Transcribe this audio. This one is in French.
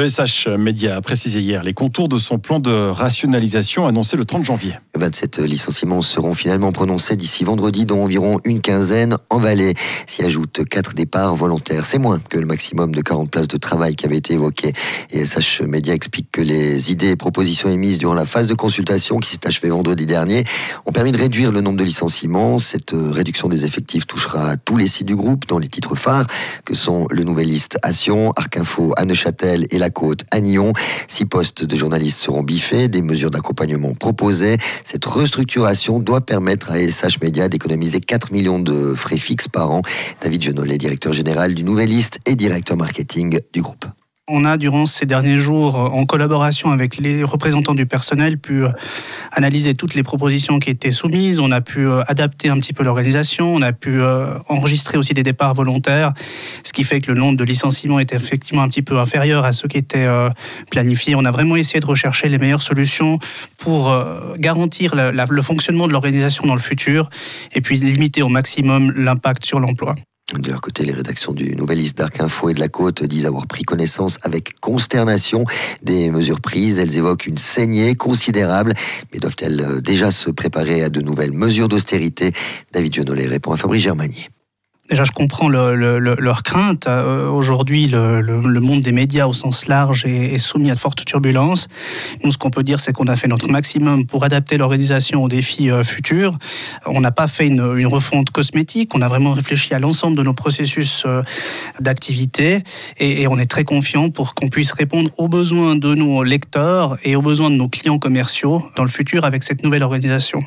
ESH Média a précisé hier les contours de son plan de rationalisation annoncé le 30 janvier. 27 licenciements seront finalement prononcés d'ici vendredi, dont environ une quinzaine en Valais. S'y ajoutent quatre départs volontaires. C'est moins que le maximum de 40 places de travail qui avait été évoqué. ESH Média explique que les idées et propositions émises durant la phase de consultation qui s'est achevée vendredi dernier ont permis de réduire le nombre de licenciements. Cette réduction des effectifs touchera tous les sites du groupe, dont les titres phares, que sont le Nouvelliste à Sion, Arc Info à Neuchâtel et La Côte à Nyon. Six postes de journalistes seront biffés, des mesures d'accompagnement proposées. Cette restructuration doit permettre à SH Média d'économiser 4 millions de frais fixes par an. David Genollet, directeur général du Nouvelliste et directeur marketing du groupe. On a, durant ces derniers jours, en collaboration avec les représentants du personnel, pu euh, analyser toutes les propositions qui étaient soumises. On a pu euh, adapter un petit peu l'organisation. On a pu euh, enregistrer aussi des départs volontaires, ce qui fait que le nombre de licenciements est effectivement un petit peu inférieur à ceux qui étaient planifiés. On a vraiment essayé de rechercher les meilleures solutions pour garantir le fonctionnement de l'organisation dans le futur et puis limiter au maximum l'impact sur l'emploi. De leur côté, les rédactions du Nouvelliste d'Arc Info et de la Côte disent avoir pris connaissance avec consternation des mesures prises. Elles évoquent une saignée considérable, mais doivent-elles euh, déjà se préparer à de nouvelles mesures d'austérité? David Genollet répond à Fabrice Germanier. Déjà, je comprends leur crainte. Euh, aujourd'hui, le, monde des médias au sens large est, soumis à de fortes turbulences. Nous, ce qu'on peut dire, c'est qu'on a fait notre maximum pour adapter l'organisation aux défis euh, futurs. On n'a pas fait une, refonte cosmétique. On a vraiment réfléchi à l'ensemble de nos processus euh, d'activité et, et, on est très confiant pour qu'on puisse répondre aux besoins de nos lecteurs et aux besoins de nos clients commerciaux dans le futur avec cette nouvelle organisation.